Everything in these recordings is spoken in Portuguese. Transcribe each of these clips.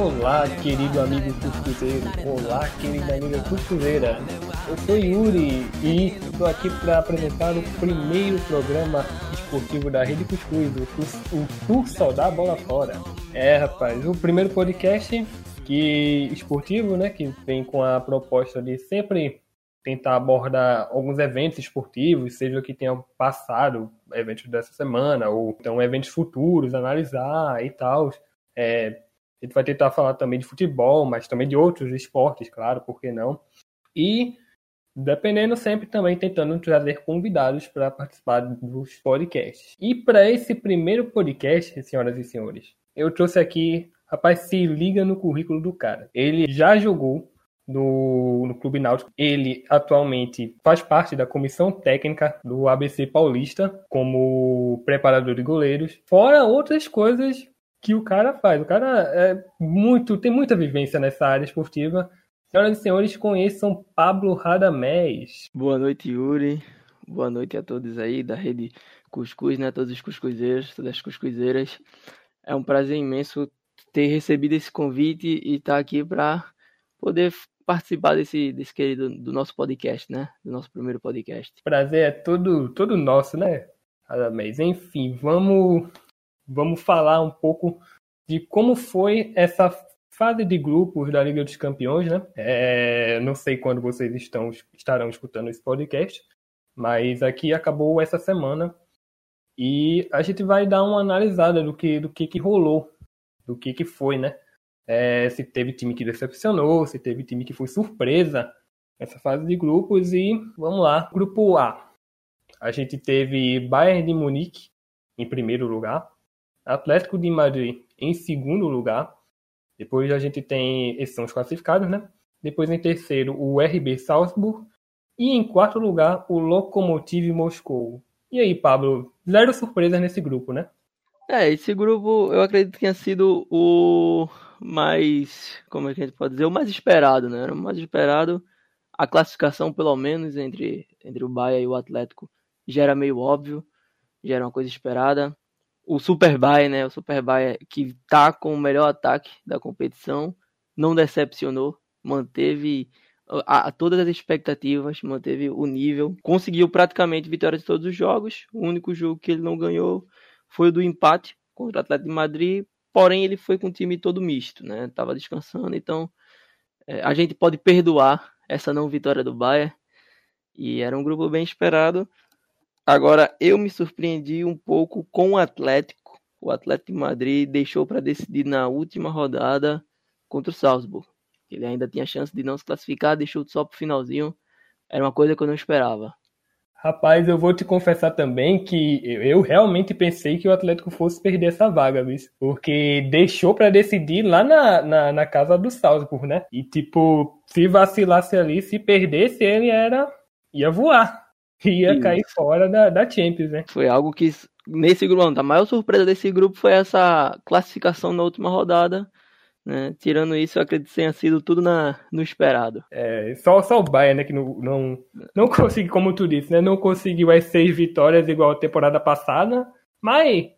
Olá, querido amigo cuscuzeiro. Olá, querida amiga cuscuzeira. Eu sou Yuri e estou aqui para apresentar o primeiro programa esportivo da Rede Cuscuz, o, Tour da Bola Fora. É, rapaz, o primeiro podcast que esportivo, né, que vem com a proposta de sempre tentar abordar alguns eventos esportivos, seja que tenham passado, eventos dessa semana, ou então eventos futuros, analisar e tal. É, a gente vai tentar falar também de futebol, mas também de outros esportes, claro, por que não? E dependendo sempre também tentando trazer convidados para participar dos podcasts. E para esse primeiro podcast, senhoras e senhores, eu trouxe aqui, rapaz, se liga no currículo do cara. Ele já jogou no, no Clube Náutico. Ele atualmente faz parte da comissão técnica do ABC Paulista como preparador de goleiros, fora outras coisas que o cara faz. O cara é muito, tem muita vivência nessa área esportiva. Senhoras e senhores, conheçam Pablo Radamés. Boa noite, Yuri. Boa noite a todos aí da rede Cuscuz, né? Todos os cuscuzeiros, todas as cuscuzeiras. É um prazer imenso ter recebido esse convite e estar aqui para poder participar desse, desse querido do nosso podcast, né? Do nosso primeiro podcast. Prazer é todo, todo nosso, né? Radamés. Enfim, vamos vamos falar um pouco de como foi essa fase de grupos da Liga dos Campeões, né? É, não sei quando vocês estão, estarão escutando esse podcast, mas aqui acabou essa semana e a gente vai dar uma analisada do que do que, que rolou, do que, que foi, né? É, se teve time que decepcionou, se teve time que foi surpresa nessa fase de grupos e vamos lá, grupo A. A gente teve Bayern de Munique em primeiro lugar, Atlético de Madrid em segundo lugar. Depois a gente tem, esses são os classificados, né? Depois em terceiro, o RB Salzburg. E em quarto lugar, o Lokomotiv Moscou. E aí, Pablo, zero surpresas nesse grupo, né? É, esse grupo eu acredito que tenha sido o mais, como é que a gente pode dizer, o mais esperado, né? O mais esperado. A classificação, pelo menos, entre, entre o Bahia e o Atlético já era meio óbvio, já era uma coisa esperada o Superbye, né? O Superbye que tá com o melhor ataque da competição, não decepcionou, manteve a, a, todas as expectativas, manteve o nível, conseguiu praticamente vitória de todos os jogos. O único jogo que ele não ganhou foi o do empate contra o Atlético de Madrid, porém ele foi com o time todo misto, né? Tava descansando, então é, a gente pode perdoar essa não vitória do Bayern. E era um grupo bem esperado. Agora, eu me surpreendi um pouco com o Atlético. O Atlético de Madrid deixou para decidir na última rodada contra o Salzburg. Ele ainda tinha chance de não se classificar, deixou só pro finalzinho. Era uma coisa que eu não esperava. Rapaz, eu vou te confessar também que eu realmente pensei que o Atlético fosse perder essa vaga, viu? porque deixou para decidir lá na, na, na, casa do Salzburg, né? E tipo, se vacilasse ali, se perdesse, ele era ia voar ia cair fora da, da Champions, né? Foi algo que, nesse grupo, a maior surpresa desse grupo foi essa classificação na última rodada. Né? Tirando isso, eu acredito que tenha sido tudo na, no esperado. É, só, só o Bayern, né, que não, não, não conseguiu, como tu disse, né, não conseguiu as seis vitórias igual a temporada passada, mas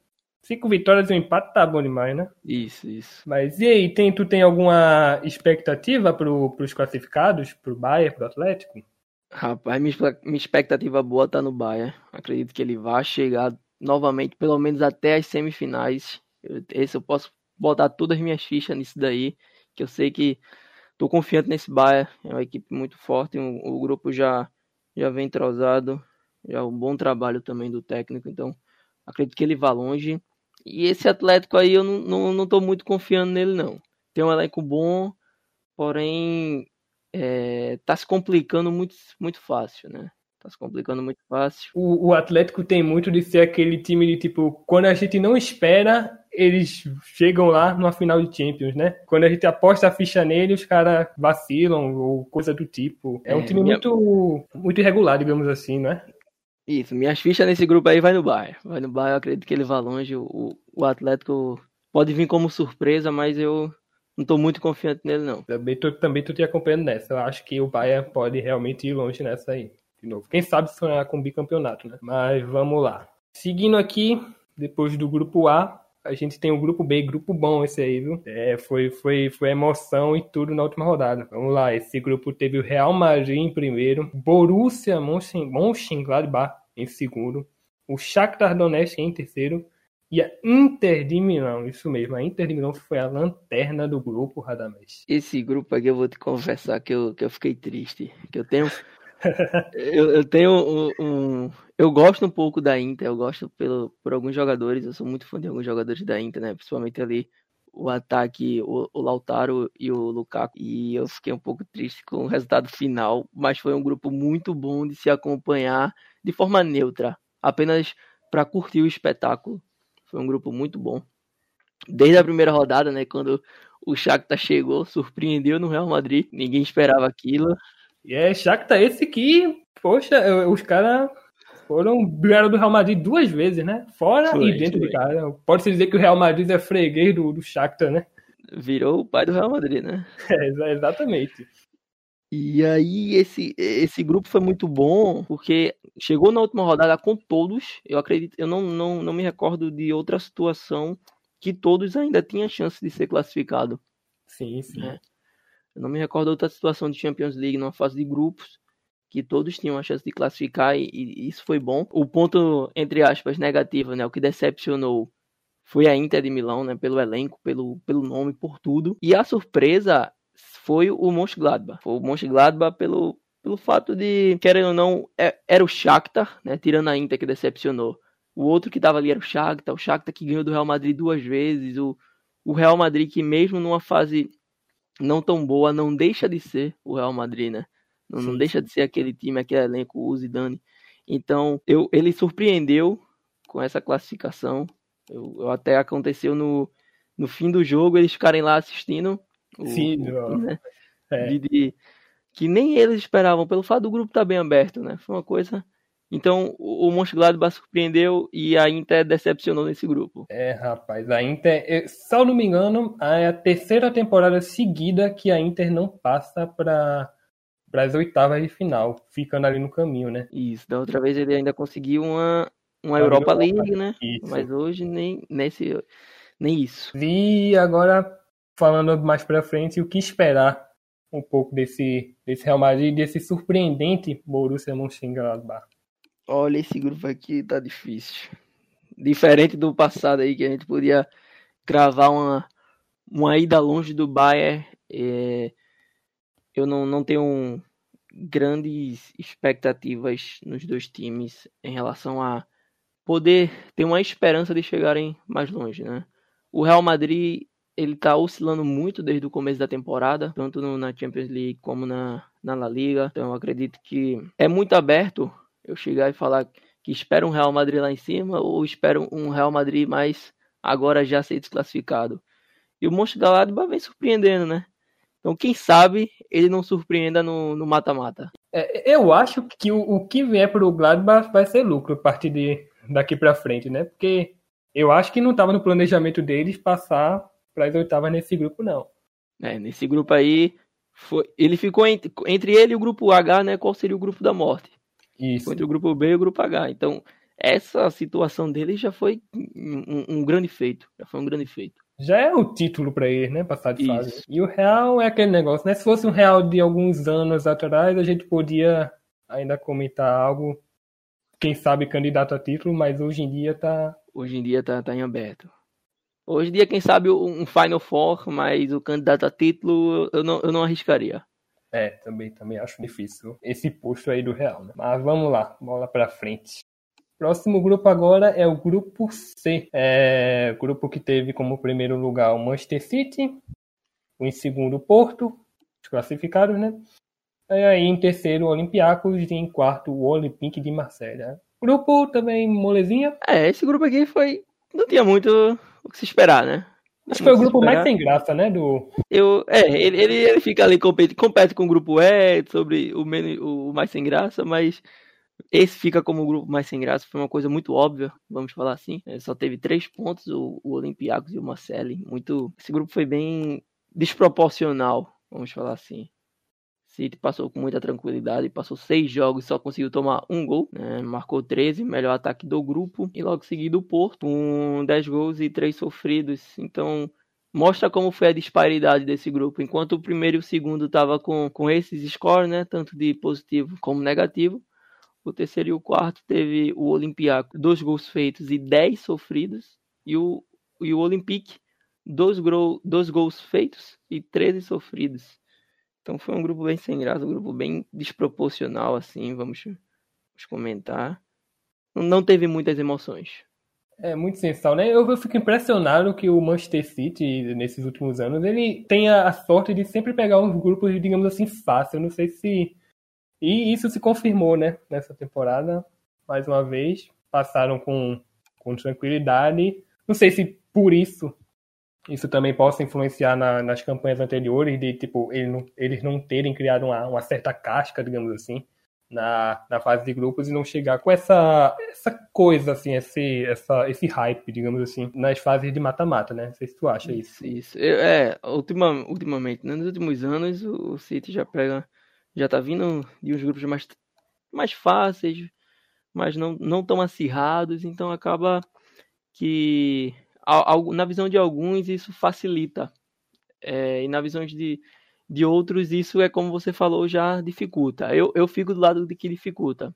cinco vitórias e um empate tá bom demais, né? Isso, isso. Mas e aí, tem, tu tem alguma expectativa para os classificados, para o Bayern, para o Atlético? Rapaz, minha, expectativa boa tá no Bayern. Acredito que ele vai chegar novamente, pelo menos até as semifinais. Eu, esse eu posso botar todas as minhas fichas nisso daí, que eu sei que tô confiante nesse Bayern. É uma equipe muito forte, o, o grupo já já vem entrosado, já é um bom trabalho também do técnico, então acredito que ele vá longe. E esse Atlético aí eu não, não, não tô muito confiando nele não. Tem um elenco bom, porém é, tá se complicando muito, muito fácil, né? Tá se complicando muito fácil. O, o, Atlético tem muito de ser aquele time de tipo, quando a gente não espera, eles chegam lá numa final de Champions, né? Quando a gente aposta a ficha nele, os caras vacilam ou coisa do tipo. É, é um time minha... muito, muito irregular, digamos assim, né? Isso, minhas fichas nesse grupo aí vai no Bayern. Vai no Bayern, eu acredito que ele vai longe. O, o Atlético pode vir como surpresa, mas eu não tô muito confiante nele, não. Também tô, também tô te acompanhando nessa. Eu acho que o Bayern pode realmente ir longe nessa aí. De novo. Quem sabe sonhar com bicampeonato, né? Mas vamos lá. Seguindo aqui, depois do grupo A, a gente tem o grupo B, grupo bom esse aí, viu? É, foi, foi, foi emoção e tudo na última rodada. Vamos lá, esse grupo teve o Real Madrid em primeiro, Borussia Mönchengladbach em segundo, o Shakhtar Donetsk em terceiro e a Inter de Milão, isso mesmo, a Inter de Milão foi a lanterna do grupo, Radamés. Esse grupo aqui eu vou te confessar que eu, que eu fiquei triste, que eu tenho eu, eu, tenho um, um, Eu gosto um pouco da Inter, eu gosto pelo, por alguns jogadores, eu sou muito fã de alguns jogadores da Inter, né? Principalmente ali o ataque, o, o Lautaro e o Lukaku. E eu fiquei um pouco triste com o resultado final, mas foi um grupo muito bom de se acompanhar de forma neutra, apenas para curtir o espetáculo. Foi um grupo muito bom. Desde a primeira rodada, né, quando o Shakhtar chegou, surpreendeu no Real Madrid, ninguém esperava aquilo. E é Shakhtar esse que, poxa, os caras foram ganharam do Real Madrid duas vezes, né? Fora foi, e dentro foi. de casa. Pode-se dizer que o Real Madrid é freguês do, do Shakhtar, né? Virou o pai do Real Madrid, né? É, exatamente. E aí esse, esse grupo foi muito bom, porque chegou na última rodada com todos. Eu acredito, eu não, não, não me recordo de outra situação que todos ainda tinham chance de ser classificado. Sim, sim. Né? Eu não me recordo outra situação de Champions League numa fase de grupos que todos tinham a chance de classificar e, e, isso foi bom. O ponto, entre aspas, negativo, né, o que decepcionou foi a Inter de Milão, né, pelo elenco, pelo, pelo nome, por tudo. E a surpresa foi o Mönchengladbach. Foi o Mönchengladbach pelo, pelo fato de, querendo ou não, é, era o Shakhtar, né, tirando a Inter que decepcionou. O outro que estava ali era o Shakhtar, o Shakhtar que ganhou do Real Madrid duas vezes, o, o Real Madrid que mesmo numa fase não tão boa, não deixa de ser o Real Madrid, né? Não, não deixa de ser aquele time, aquele elenco, o Zidane. Então, eu, ele surpreendeu com essa classificação. Eu, eu, até aconteceu no, no fim do jogo, eles ficarem lá assistindo. O, Sim, o, né? é. de, de, que nem eles esperavam, pelo fato do grupo estar tá bem aberto, né? Foi uma coisa então o Mönchengladbach surpreendeu e a Inter decepcionou nesse grupo. É, rapaz, a Inter, se eu não me engano, é a terceira temporada seguida que a Inter não passa para para as oitavas de final, ficando ali no caminho, né? Isso, da outra vez ele ainda conseguiu uma, uma Europa, Europa League, né? Isso. Mas hoje nem, nesse, nem isso. E agora, falando mais para frente, o que esperar um pouco desse, desse Real Madrid, desse surpreendente Borussia Mönchengladbach? Olha, esse grupo aqui tá difícil. Diferente do passado aí, que a gente podia cravar uma, uma ida longe do Bayern. É, eu não, não tenho grandes expectativas nos dois times em relação a poder ter uma esperança de chegarem mais longe, né? O Real Madrid ele tá oscilando muito desde o começo da temporada, tanto no, na Champions League como na, na La Liga. Então acredito que é muito aberto eu chegar e falar que espero um Real Madrid lá em cima ou espero um Real Madrid mais agora já ser desclassificado. E o Mönchengladbach vem surpreendendo, né? Então, quem sabe ele não surpreenda no mata-mata. É, eu acho que o, o que vier para o Gladbach vai ser lucro a partir de daqui para frente, né? Porque eu acho que não estava no planejamento deles passar para as oitavas nesse grupo, não. É, nesse grupo aí, foi, ele ficou entre, entre ele e o grupo H, né? Qual seria o grupo da morte? Isso. Entre o grupo B e o grupo H. Então, essa situação dele já foi um, um grande feito. Já foi um grande feito. Já é o título para ele, né? Passar de fase. E o Real é aquele negócio, né? Se fosse um Real de alguns anos atrás, a gente podia ainda comentar algo, quem sabe candidato a título, mas hoje em dia tá. Hoje em dia tá, tá em aberto. Hoje em dia, quem sabe um Final Four, mas o candidato a título eu não, eu não arriscaria. É, também, também acho difícil esse posto aí do Real, né? Mas vamos lá, bola pra frente. Próximo grupo agora é o grupo C. É, grupo que teve como primeiro lugar o Manchester City, em segundo o Porto, os classificados, né? E aí em terceiro o Olympiacos e em quarto o Olympique de Marselha. Grupo também molezinha. É, esse grupo aqui foi. Não tinha muito o que se esperar, né? Acho que foi o grupo mais sem graça, né? Do... Eu, é, ele, ele, ele fica ali, compete, compete com o grupo E sobre o, menos, o mais sem graça, mas esse fica como o grupo mais sem graça. Foi uma coisa muito óbvia, vamos falar assim. É, só teve três pontos, o, o Olympiacos e o Marcelli. Muito, esse grupo foi bem desproporcional, vamos falar assim. City passou com muita tranquilidade, passou seis jogos e só conseguiu tomar um gol, né? marcou 13, melhor ataque do grupo, e logo seguido o Porto, com 10 gols e 3 sofridos. Então, mostra como foi a disparidade desse grupo. Enquanto o primeiro e o segundo estavam com, com esses scores, né? tanto de positivo como negativo, o terceiro e o quarto teve o Olympiacos, dois gols feitos e 10 sofridos, e o, e o Olympique, dois, dois gols feitos e 13 sofridos. Então foi um grupo bem sem graça, um grupo bem desproporcional, assim, vamos, vamos comentar. Não teve muitas emoções. É muito sensacional, né? Eu, eu, fico impressionado que o Manchester City, nesses últimos anos, ele tem a, sorte de sempre pegar uns grupos, digamos assim, fácil. Não sei se. E isso se confirmou, né? Nessa temporada, mais uma vez. Passaram com, com tranquilidade. Não sei se por isso isso também possa influenciar na, nas campanhas anteriores de tipo ele não, eles não terem criado uma, uma, certa casca, digamos assim, na, na fase de grupos e não chegar com essa essa coisa assim, esse essa, esse hype, digamos assim, nas fases de mata-mata, né? Não sei se tu acha isso. Isso, é, ultima, ultimamente, né? nos últimos anos o City já pega já tá vindo de uns grupos mais mais fáceis, mas não não tão acirrados, então acaba que na visão de alguns isso facilita. É, e na visão de, de outros isso é como você falou já dificulta. Eu, eu fico do lado de que dificulta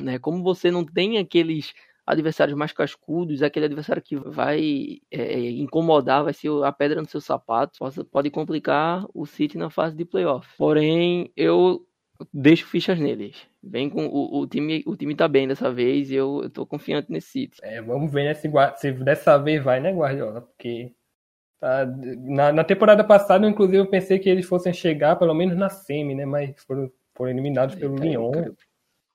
né? Como você não tem aqueles adversários mais cascudos aquele adversário que vai é, incomodar vai ser a pedra no seu sapato pode complicar o City na fase de playoff. Porém eu deixo fichas neles. Vem com o, o, time, o time tá bem dessa vez e eu, eu tô confiante nesse City. É, vamos ver né, se, se dessa vez vai, né, Guardiola? Porque tá, na, na, temporada passada, inclusive, eu pensei que eles fossem chegar pelo menos na semi, né? Mas foram, foram eliminados pelo Lyon.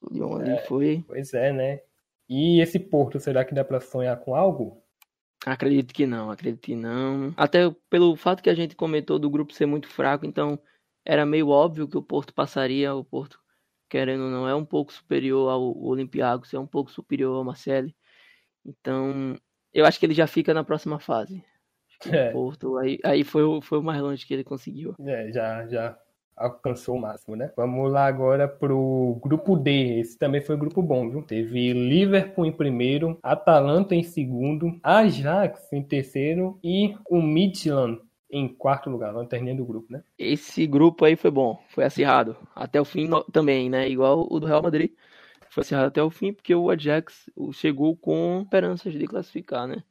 O Lyon ali é, foi. Pois é, né? E esse Porto, será que dá para sonhar com algo? Acredito que não, acredito que não. Até pelo fato que a gente comentou do grupo ser muito fraco, então era meio óbvio que o Porto passaria. O Porto, querendo ou não, é um pouco superior ao Olympiacos, é um pouco superior ao Marseille. Então, eu acho que ele já fica na próxima fase. É. O Porto, aí, aí foi, foi o mais longe que ele conseguiu. É, já, já alcançou o máximo, né? Vamos lá agora pro grupo D. Esse também foi um grupo bom, viu? Teve Liverpool em primeiro, Atalanta em segundo, Ajax em terceiro e o Midland em quarto lugar, lanterninha do grupo, né? Esse grupo aí foi bom, foi acirrado. Até o fim também, né? Igual o do Real Madrid. Foi acirrado até o fim, porque o Ajax chegou com esperanças de classificar, né?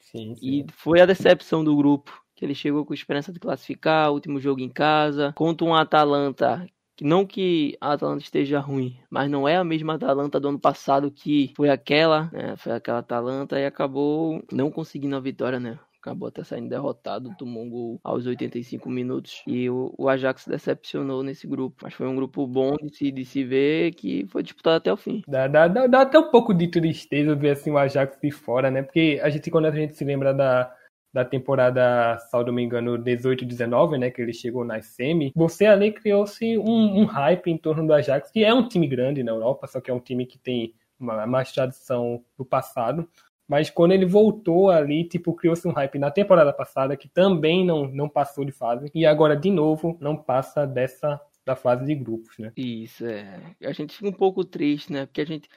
Sim, sim. E foi a decepção do grupo, que ele chegou com esperança de classificar, último jogo em casa, contra um Atalanta não que a Atalanta esteja ruim, mas não é a mesma Atalanta do ano passado que foi aquela, né? Foi aquela Atalanta e acabou não conseguindo a vitória, né? Acabou até saindo derrotado, tomou um gol aos 85 minutos. E o, o Ajax decepcionou nesse grupo. Mas foi um grupo bom de se, de se ver que foi disputado até o fim. Dá, dá, dá, dá até um pouco de tristeza ver assim, o Ajax de fora, né? Porque a gente, quando a gente se lembra da, da temporada, salvo me engano, 18 19, né, que ele chegou na semi, você ali criou-se um, um, hype em torno do Ajax, que é um time grande na Europa, só que é um time que tem uma, mais tradição do passado. Mas quando ele voltou ali, tipo, criou-se um hype na temporada passada que também não, não passou de fase. E agora, de novo, não passa dessa da fase de grupos, né? Isso, é. A gente fica um pouco triste, né? Porque a gente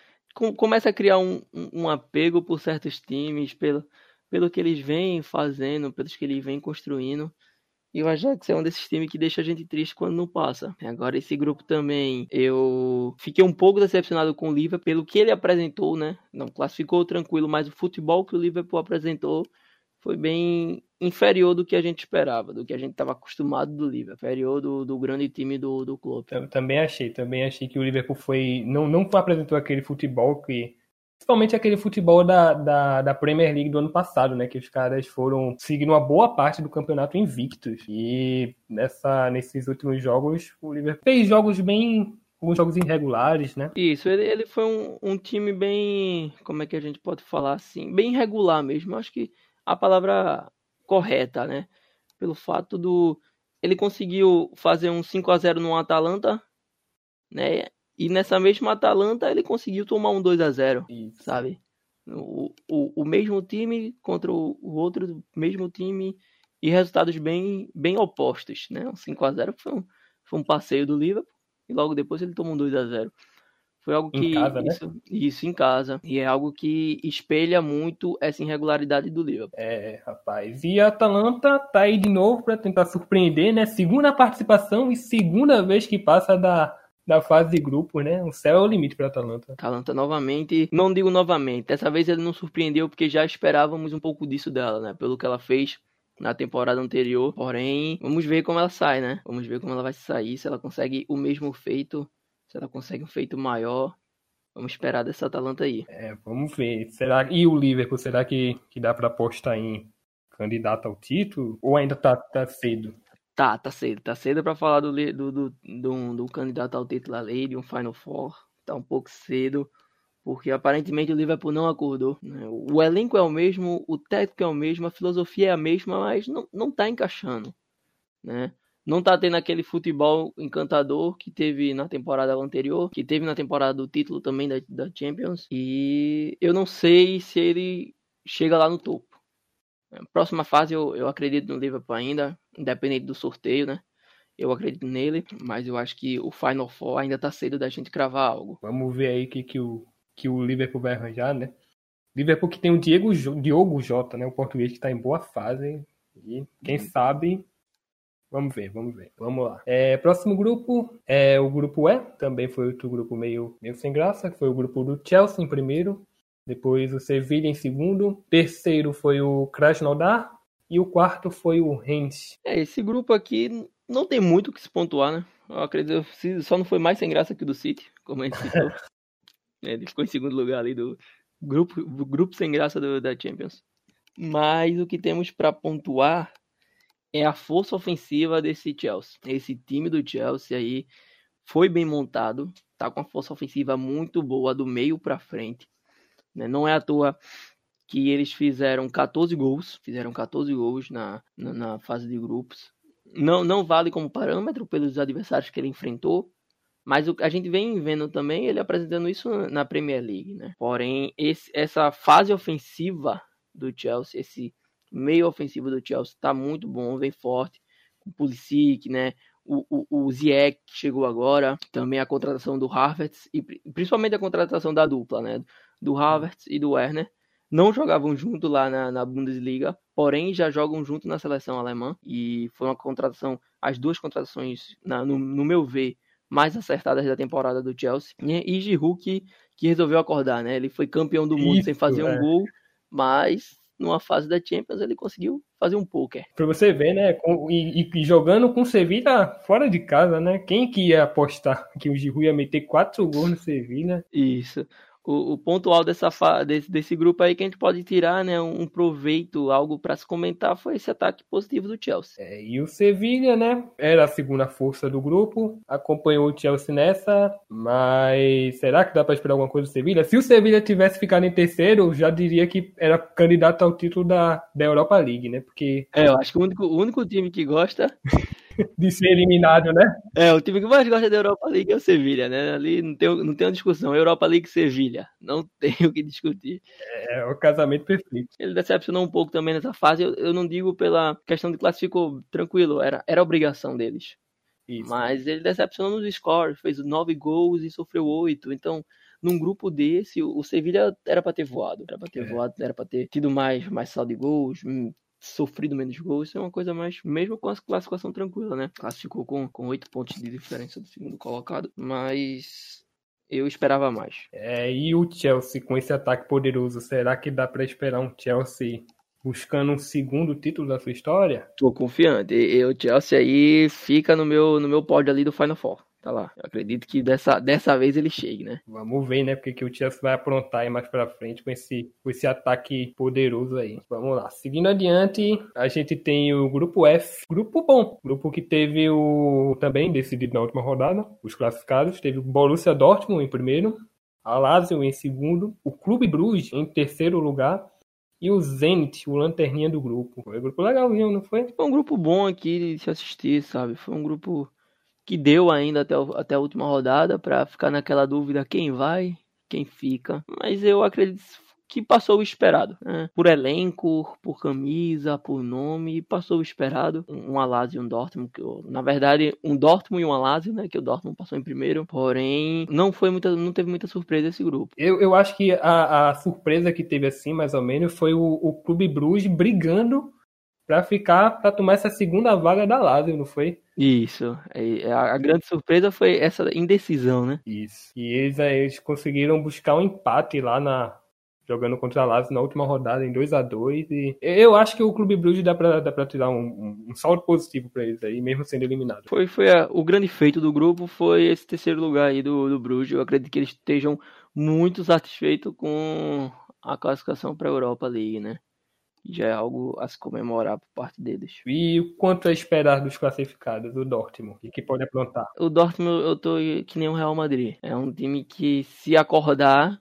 começa a criar um, um apego por certos times, pelo, pelo que eles vêm fazendo, pelos que eles vêm construindo. E o Ajax é um desses times que deixa a gente triste quando não passa. Agora, esse grupo também, eu fiquei um pouco decepcionado com o Liverpool pelo que ele apresentou, né? Não classificou tranquilo, mas o futebol que o Liverpool apresentou foi bem inferior do que a gente esperava, do que a gente estava acostumado do Liverpool, inferior do, do grande time do, do clube. Eu também achei, também achei que o Liverpool foi não não apresentou aquele futebol que Principalmente aquele futebol da, da, da, Premier League do ano passado, né? Que os caras foram seguindo uma boa parte do campeonato invictos. E nessa, nesses últimos jogos, o Liverpool fez jogos bem. alguns jogos irregulares, né? Isso, ele, ele foi um, um time bem. Como é que a gente pode falar assim? Bem irregular mesmo. Acho que a palavra correta, né? Pelo fato do. Ele conseguiu fazer um 5 a 0 no Atalanta, né? E nessa mesma Atalanta ele conseguiu tomar um 2 a 0 Isso. sabe? O, o, o mesmo time contra o, o outro mesmo time e resultados bem, bem opostos, né? Um 5 a 0 foi um, foi um passeio do Liverpool e logo depois ele tomou um 2 a 0 foi algo que. Em casa, né? isso, isso, em casa. E é algo que espelha muito essa irregularidade do Liverpool. É, rapaz. E a Atalanta tá aí de novo para tentar surpreender, né? Segunda participação e segunda vez que passa da, da fase de grupo, né? O céu é o limite para Atalanta. Atalanta novamente, não digo novamente, dessa vez ele não surpreendeu porque já esperávamos um pouco disso dela, né? Pelo que ela fez na temporada anterior. Porém, vamos ver como ela sai, né? Vamos ver como ela vai sair, se ela consegue o mesmo feito se ela consegue um feito maior, vamos esperar dessa Atalanta aí. É, vamos ver. Será e o Liverpool, será que, que dá para apostar em candidato ao título ou ainda tá, tá cedo? Tá, tá cedo. Tá cedo para falar do, do, do, do, do candidato ao título ali, de um Final Four. Tá um pouco cedo, porque aparentemente o Liverpool não acordou. Né? O elenco é o mesmo, o técnico é o mesmo, a filosofia é a mesma, mas não, não tá encaixando. Né? não tá tendo aquele futebol encantador que teve na temporada anterior, que teve na temporada do título também da, da Champions. E eu não sei se ele chega lá no topo. Próxima fase eu, eu acredito no Liverpool ainda, independente do sorteio, né? Eu acredito nele, mas eu acho que o Final Four ainda tá cedo da gente cravar algo. Vamos ver aí o que, que, o, que o Liverpool vai arranjar, né? Liverpool que tem o Diego, Diogo Jota, né? O português que tá em boa fase. E quem uhum. sabe Vamos ver, vamos ver. Vamos lá. É, próximo grupo é o grupo E, também foi outro grupo meio, meio sem graça, foi o grupo do Chelsea em primeiro, depois o Sevilla em segundo, terceiro foi o Krasnodar e o quarto foi o Rennes. É, esse grupo aqui não tem muito o que se pontuar, né? Eu acredito só não foi mais sem graça que o do City, como a gente citou. É, ele ficou em segundo lugar ali do grupo, grupo sem graça do, da Champions. Mas o que temos para pontuar é a força ofensiva desse Chelsea. Esse time do Chelsea aí foi bem montado, tá com uma força ofensiva muito boa do meio para frente. Né? Não é à toa que eles fizeram 14 gols, fizeram 14 gols na, na, na, fase de grupos. Não, não vale como parâmetro pelos adversários que ele enfrentou, mas a gente vem vendo também ele apresentando isso na Premier League, né? Porém, esse, essa fase ofensiva do Chelsea, esse meio ofensivo do Chelsea está muito bom, vem forte. O Pulisic, né? O, o, o Ziyech chegou agora, também a contratação do Havertz e principalmente a contratação da dupla, né? Do Havertz e do Werner. Não jogavam junto lá na, na Bundesliga, porém já jogam junto na seleção alemã e foi uma contratação, as duas contratações, na, no, no meu ver, mais acertadas da temporada do Chelsea. E, e Giroud que, que resolveu acordar, né? Ele foi campeão do mundo Isso, sem fazer é. um gol, mas numa fase da Champions, ele conseguiu fazer um poker. Pra você ver, né? Com, e, e, jogando com o Sevilla fora de casa, né? Quem que ia apostar que o Giroud ia meter quatro gols no Sevilla? Isso o, o ponto alto dessa desse, desse grupo aí que a gente pode tirar, né, um proveito, algo para se comentar, foi esse ataque positivo do Chelsea. É, e o Sevilla, né, era a segunda força do grupo, acompanhou o Chelsea nessa, mas será que dá para esperar alguma coisa do Sevilla? Se o Sevilla tivesse ficado em terceiro, já diria que era candidato ao título da, da Europa League, né, porque... É, eu acho que o único, o único time que gosta de ser eliminado, né? É, o time que mais gosta da Europa League é o Sevilha, né? Ali não tem, não tem uma discussão. Europa League Sevilha. Não tem o que discutir. É, é o casamento perfeito. Ele decepcionou um pouco também nessa fase. Eu, eu não digo pela questão de classificou tranquilo, era, era obrigação deles. Isso. Mas ele decepcionou nos scores, fez nove gols e sofreu oito. Então, num grupo desse, o Sevilha era para ter voado, era para ter é. voado, era para ter tido mais, mais saldo de gols, hum, sofrido menos gols, isso é uma coisa mais, mesmo com a classificação tranquila, né? Classificou com, com 8 pontos de diferença do segundo colocado, mas eu esperava mais. É, e o Chelsea com esse ataque poderoso, será que dá para esperar um Chelsea buscando um segundo título da sua história? Tô confiante. E o Chelsea aí fica no meu no meu pódio ali do Final Four tá lá. Eu acredito que dessa, dessa vez ele chegue, né? Vamos ver, né? Porque que o Chelsea vai aprontar aí mais pra frente com esse, com esse ataque poderoso aí. Vamos lá. Seguindo adiante, a gente tem o grupo F. Grupo bom. Grupo que teve o também decidido na última rodada. Os classificados. Teve o Borussia Dortmund em primeiro. A Lazio em segundo. O Clube Bruges em terceiro lugar e o Zenit, o lanterninha do grupo. Foi um grupo legalzinho, não foi? Foi um grupo bom aqui de se assistir, sabe? Foi um grupo que deu ainda até, até a última rodada para ficar naquela dúvida quem vai, quem fica. Mas eu acredito que passou o esperado. Né? Por elenco, por camisa, por nome, passou o esperado. Um Alásio e um Dortmund, que eu, na verdade, um Dortmund e um Alásio, né? Que o Dortmund passou em primeiro. Porém, não foi muita, não teve muita surpresa esse grupo. Eu, eu acho que a, a surpresa que teve assim, mais ou menos, foi o, o Clube Bruges brigando para ficar, para tomar essa segunda vaga da Lazio, não foi? Isso. É, a, grande surpresa foi essa indecisão, né? Isso. E eles, eles conseguiram buscar um empate lá na jogando contra a Lazio na última rodada em 2 a 2 e eu acho que o Clube Bruges dá para dá pra tirar um, um, um saldo positivo para eles aí, mesmo sendo eliminado. Foi, foi a, o grande feito do grupo foi esse terceiro lugar aí do, do Bruges. Eu acredito que eles estejam muito satisfeitos com a classificação para a Europa League, né? Já é algo a se comemorar por parte deles. E o quanto a esperar dos classificados, o Dortmund, e que pode aprontar? O Dortmund, eu tô que nem o Real Madrid. É um time que, se acordar,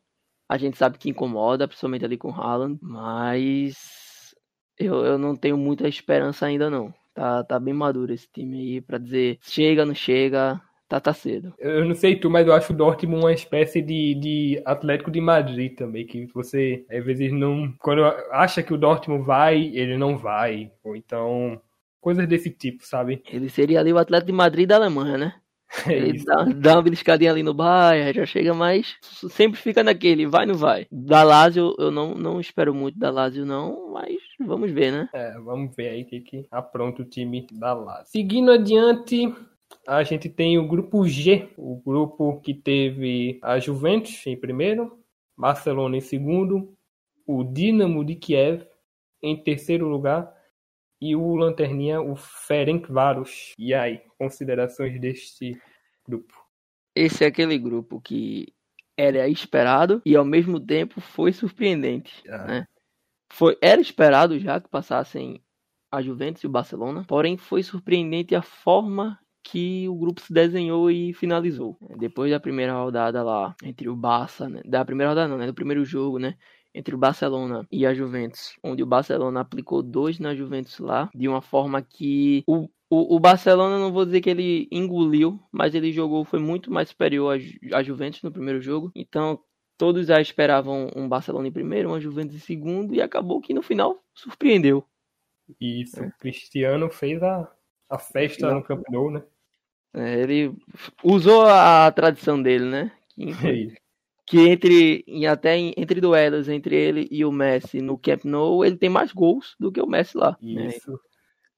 a gente sabe que incomoda, principalmente ali com o Haaland, mas eu, eu não tenho muita esperança ainda não. Tá, tá bem maduro esse time aí para dizer chega, não chega, tá, tá cedo. Eu não sei tu, mas eu acho o Dortmund uma espécie de, de Atlético de Madrid também, que você às vezes não. Quando acha que o Dortmund vai, ele não vai. Ou então. Coisas desse tipo, sabe? Ele seria ali o Atlético de Madrid da Alemanha, né? É ele dá, dá, uma beliscadinha ali no Bayern, já chega mais. Sempre fica naquele, vai não vai. Da Lazio, eu não, não espero muito da Lazio, não, mas vamos ver, né? É, vamos ver aí o que, que apronta o time da Lazio. Seguindo adiante, a gente tem o grupo G, o grupo que teve a Juventus em primeiro, Barcelona em segundo, o Dinamo de Kiev em terceiro lugar e o Lanterninha, o Ferencváros. E aí, considerações deste grupo? Esse é aquele grupo que era esperado e ao mesmo tempo foi surpreendente, ah. né? Foi, era esperado já que passassem a Juventus e o Barcelona, porém foi surpreendente a forma que o grupo se desenhou e finalizou. Depois da primeira rodada lá, entre o Barça, né? da primeira rodada não, né? do primeiro jogo, né? entre o Barcelona e a Juventus, onde o Barcelona aplicou dois na Juventus lá, de uma forma que o, o, o Barcelona, não vou dizer que ele engoliu, mas ele jogou, foi muito mais superior à, Juventus no primeiro jogo. Então, todos já esperavam um Barcelona em primeiro, uma Juventus em segundo, e acabou que no final surpreendeu. Isso, é. o Cristiano fez a, a festa no Camp Nou, né? É, ele usou a tradição dele, né? Que, é que entre até entre duelos entre ele e o Messi no Camp Nou, ele tem mais gols do que o Messi lá. Né? Isso. Né?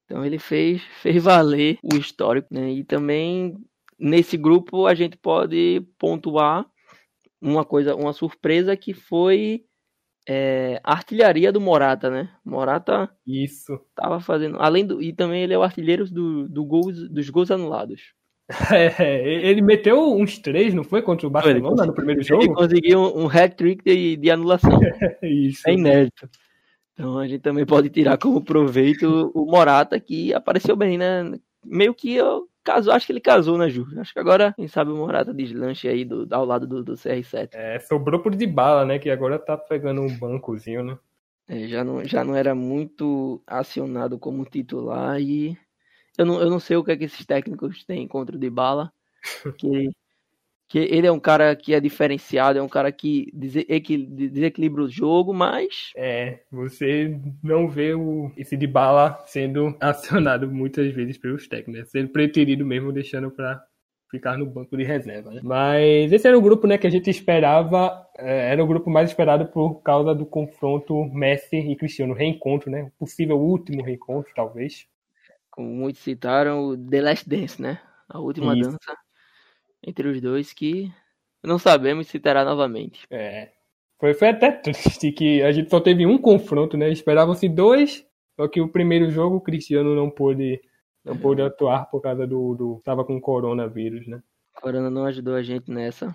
Então ele fez fez valer o histórico, né? E também nesse grupo a gente pode pontuar uma coisa, uma surpresa que foi é, a artilharia do Morata, né? Morata isso tava fazendo, além do e também ele é o artilheiro do, do gols, dos gols anulados. É, ele meteu uns três, não foi? Contra o Barcelona no primeiro jogo? Ele conseguiu um, um hat-trick de, de anulação. Isso. É inédito. Então a gente também pode tirar como proveito o Morata, que apareceu bem, né? Meio que eu casou, acho que ele casou, né, Ju? Acho que agora, quem sabe o Morata deslanche aí do, ao lado do, do CR7. É, sobrou por de bala, né? Que agora tá pegando um bancozinho, né? É, já, não, já não era muito acionado como titular e eu não, eu não sei o que, é que esses técnicos têm contra o Dybala. Que, que ele é um cara que é diferenciado, é um cara que desequilibra o jogo, mas. É, você não vê o, esse Dybala sendo acionado muitas vezes pelos técnicos, né? sendo preterido mesmo, deixando para ficar no banco de reserva. Né? Mas esse era o grupo né, que a gente esperava, é, era o grupo mais esperado por causa do confronto Messi e Cristiano, reencontro, né? Possível último reencontro, talvez como muitos citaram, o The Last Dance, né? A última Isso. dança entre os dois que não sabemos se terá novamente. É. Foi, foi até triste que a gente só teve um confronto, né? Esperavam-se dois, só que o primeiro jogo o Cristiano não pôde, não é. pôde atuar por causa do, do. Tava com coronavírus, né? Corona não ajudou a gente nessa.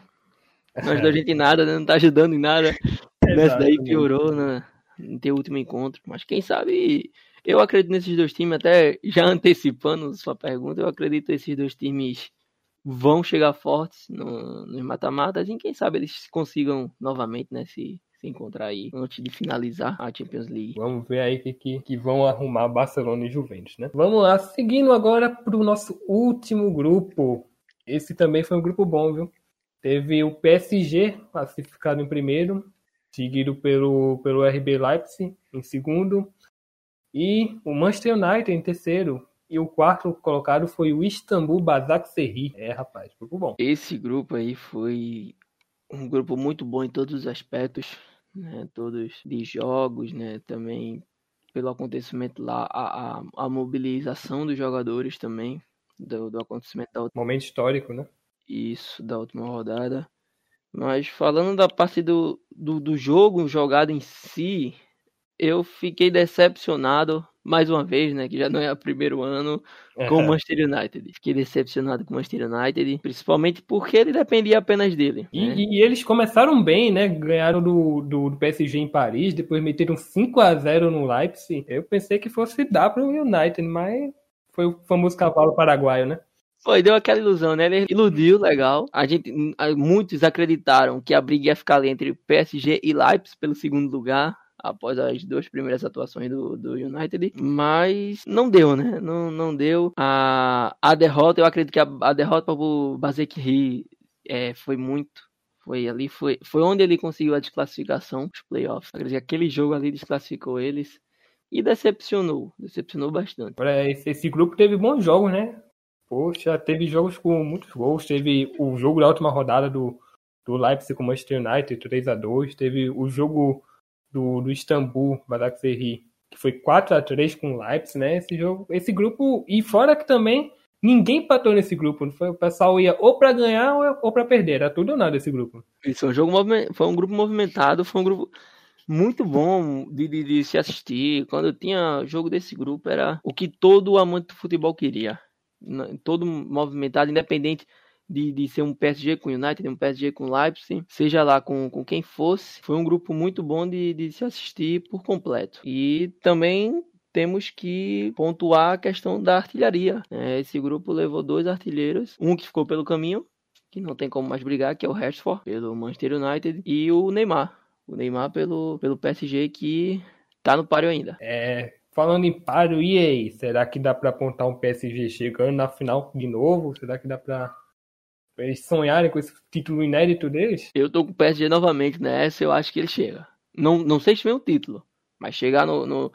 Não ajudou a gente em nada, né? Não tá ajudando em nada. Nessa daí piorou, né? Não ter último encontro. Mas quem sabe eu acredito nesses dois times, até já antecipando sua pergunta, eu acredito que esses dois times vão chegar fortes no, nos mata-matas e quem sabe eles consigam novamente né, se, se encontrar aí antes de finalizar a Champions League. Vamos ver aí que, que, que vão arrumar Barcelona e Juventus, né? Vamos lá, seguindo agora para o nosso último grupo. Esse também foi um grupo bom, viu? Teve o PSG classificado em primeiro, seguido pelo, pelo RB Leipzig em segundo, e o Manchester United em terceiro. E o quarto colocado foi o Istambul Basaksehir. É, rapaz, grupo bom. Esse grupo aí foi um grupo muito bom em todos os aspectos, né? Todos de jogos, né? Também pelo acontecimento lá, a, a, a mobilização dos jogadores também, do, do acontecimento da última... Momento histórico, né? Isso, da última rodada. Mas falando da parte do, do, do jogo jogado em si, eu fiquei decepcionado mais uma vez, né, que já não é o primeiro ano com o Manchester United. Fiquei decepcionado com o Manchester United, principalmente porque ele dependia apenas dele. E, né? e eles começaram bem, né? Ganharam do, do, do, PSG em Paris, depois meteram 5 a 0 no Leipzig. Eu pensei que fosse dar para o United, mas foi o famoso cavalo paraguaio, né? Foi, deu aquela ilusão, né? Ele iludiu, legal. A gente, muitos acreditaram que a briga ia ficar ali entre PSG e Leipzig pelo segundo lugar após as duas primeiras atuações do, do United, mas não deu, né? Não, não deu. A, a derrota, eu acredito que a, a derrota para o Bazekri é, foi muito. Foi ali, foi, foi onde ele conseguiu a desclassificação dos playoffs. Acredito que aquele jogo ali desclassificou eles e decepcionou, decepcionou bastante. Esse, esse grupo teve bons jogos, né? Poxa, teve jogos com muitos gols. Teve o jogo da última rodada do, do Leipzig com o Manchester United, 3 a 2 Teve o jogo do, do Istambul, Basaksehir, que foi 4 a 3 com o Leipzig, né? Esse jogo, esse grupo e fora que também ninguém empatou nesse grupo, foi o pessoal ia ou para ganhar ou, para perder, era tudo ou nada esse grupo. Isso, um jogo foi um grupo movimentado, foi um grupo muito bom de, de, de, se assistir. Quando tinha jogo desse grupo, era o que todo amante do futebol queria. Todo movimentado, independente de, de ser um PSG com United, um PSG com Leipzig, seja lá com, com quem fosse, foi um grupo muito bom de, de se assistir por completo. E também temos que pontuar a questão da artilharia. Né? Esse grupo levou dois artilheiros, um que ficou pelo caminho, que não tem como mais brigar, que é o Rashford, pelo Manchester United, e o Neymar. O Neymar pelo, pelo PSG, que tá no páreo ainda. É, falando em páreo, e aí? Será que dá para apontar um PSG chegando na final de novo? Será que dá para eles sonharem com esse título inédito deles? Eu tô com o PSG novamente nessa, eu acho que ele chega. Não, não sei se vem o título, mas chegar no, no,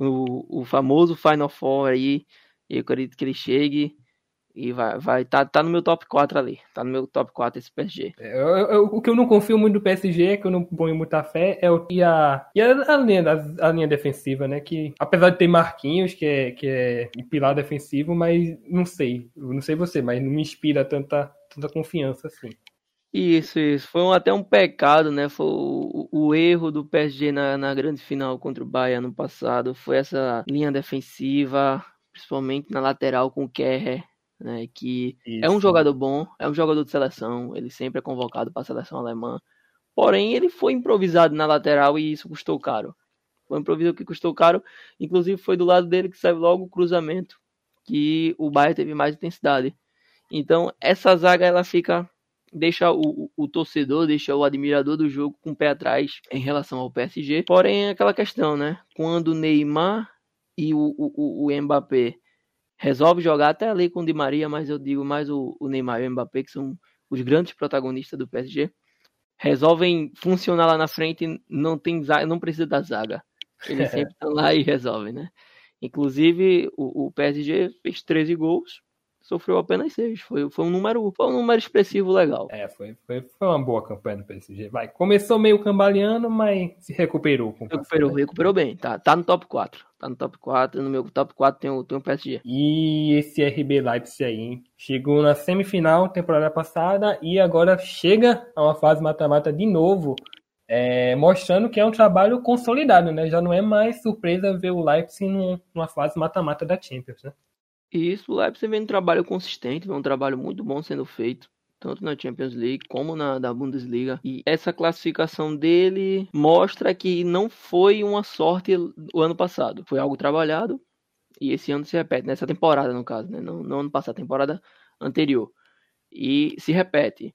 no o famoso Final Four aí, eu acredito que ele chegue e vai, vai tá, tá no meu top 4 ali. Tá no meu top 4 esse PSG. É, eu, eu, o que eu não confio muito do PSG, que eu não ponho muita fé, é o e a, e a, a, linha, a, a, linha defensiva, né? Que apesar de ter Marquinhos, que é, que é pilar defensivo, mas não sei. Não sei você, mas não me inspira tanta, tanta confiança assim. Isso, isso. Foi um, até um pecado, né? Foi o, o, erro do PSG na, na grande final contra o Bayern no passado. Foi essa linha defensiva, principalmente na lateral com o Kerrer né, que Isso. é um jogador bom, é um jogador de seleção, ele sempre é convocado para a seleção alemã. Porém, ele foi improvisado na lateral e isso custou caro. Foi um improviso que custou caro, inclusive foi do lado dele que saiu logo o cruzamento, que o Bayern teve mais intensidade. Então, essa zaga ela fica deixa o, o, torcedor, deixa o admirador do jogo com o pé atrás em relação ao PSG. Porém, é aquela questão, né? Quando o Neymar e o, o, o Mbappé resolve jogar até ali com o Di Maria, mas eu digo mais o, o Neymar e o Mbappé, que são os grandes protagonistas do PSG, resolvem funcionar lá na frente, não tem zaga, não precisa da zaga. Eles sempre estão lá e resolvem, né? Inclusive, o, o PSG fez 13 gols, sofreu apenas seis. Foi, foi, um número, foi um número expressivo legal. É, foi, foi, foi uma boa campanha do PSG. Vai, começou meio cambaleando, mas se recuperou. recuperou, recuperou bem. Tá, tá no top 4. Tá no top 4. No meu top 4 tem o, tem o PSG. E esse RB Leipzig aí, hein? Chegou na semifinal temporada passada e agora chega a uma fase mata-mata de novo. É, mostrando que é um trabalho consolidado, né? Já não é mais surpresa ver o Leipzig numa fase mata-mata da Champions, né? E isso, o Leipzig vem um trabalho consistente, vem um trabalho muito bom sendo feito tanto na Champions League como na da Bundesliga. E essa classificação dele mostra que não foi uma sorte o ano passado. Foi algo trabalhado e esse ano se repete, nessa temporada no caso, né? Não, não ano passado, temporada anterior. E se repete.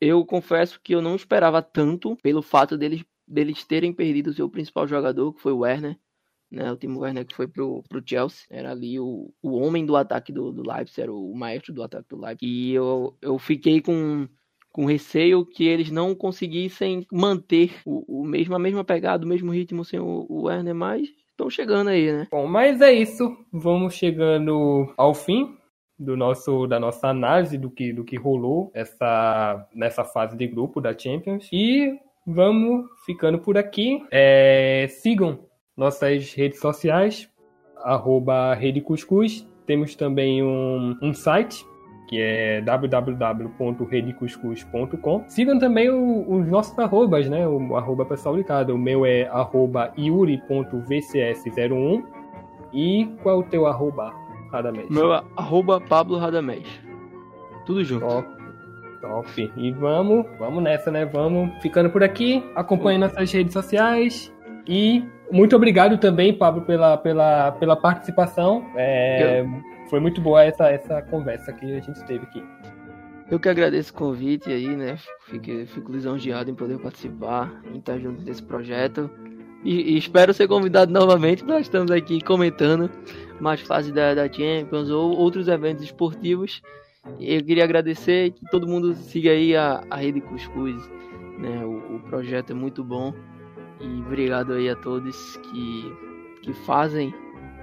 Eu confesso que eu não esperava tanto pelo fato deles, deles terem perdido o seu principal jogador, que foi o Werner né? O Timo Werner que foi pro, pro Chelsea, era ali o, o homem do ataque do, do Leipzig, era o maestro do ataque do Leipzig. E eu, eu fiquei com, com receio que eles não conseguissem manter o, o mesmo, a mesma pegada, o mesmo ritmo sem o, o Werner, mas estão chegando aí, né? Bom, mas é isso. Vamos chegando ao fim do nosso da nossa análise do que do que rolou essa nessa fase de grupo da Champions e vamos ficando por aqui. É, sigam nossas redes sociais, arroba Rede Cuscuz. Temos também um, um site que é www.redecuscuz.com. Sigam também os nossos arrobas, né? O arroba pessoal ligado. O meu é arroba iuri.vcs01. E qual é o teu arroba, Radamés? Meu é arroba Pablo Radamés. Tudo junto. Top. Top. E vamos, vamos nessa, né? Vamos ficando por aqui. Acompanhe nossas redes sociais. E muito obrigado também, Pablo, pela, pela, pela participação. É, Eu foi muito boa essa, essa conversa que a gente teve aqui. Eu que agradeço o convite aí, né? Fico, fico lisonjeado em poder participar, em estar junto desse projeto. E, e espero ser convidado novamente, nós estamos aqui comentando mais fases da, da Champions ou outros eventos esportivos. Eu queria agradecer que todo mundo siga aí a, a Rede Cuscuz. Né? O, o projeto é muito bom. E obrigado aí a todos que, que fazem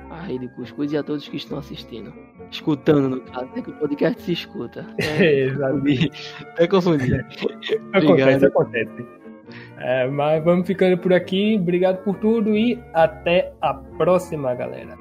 a Rede Cuscuz e a todos que estão assistindo. Escutando, no caso, é que o podcast se escuta. É, Exatamente. É confundir. acontece, acontece. É, mas vamos ficando por aqui. Obrigado por tudo e até a próxima, galera.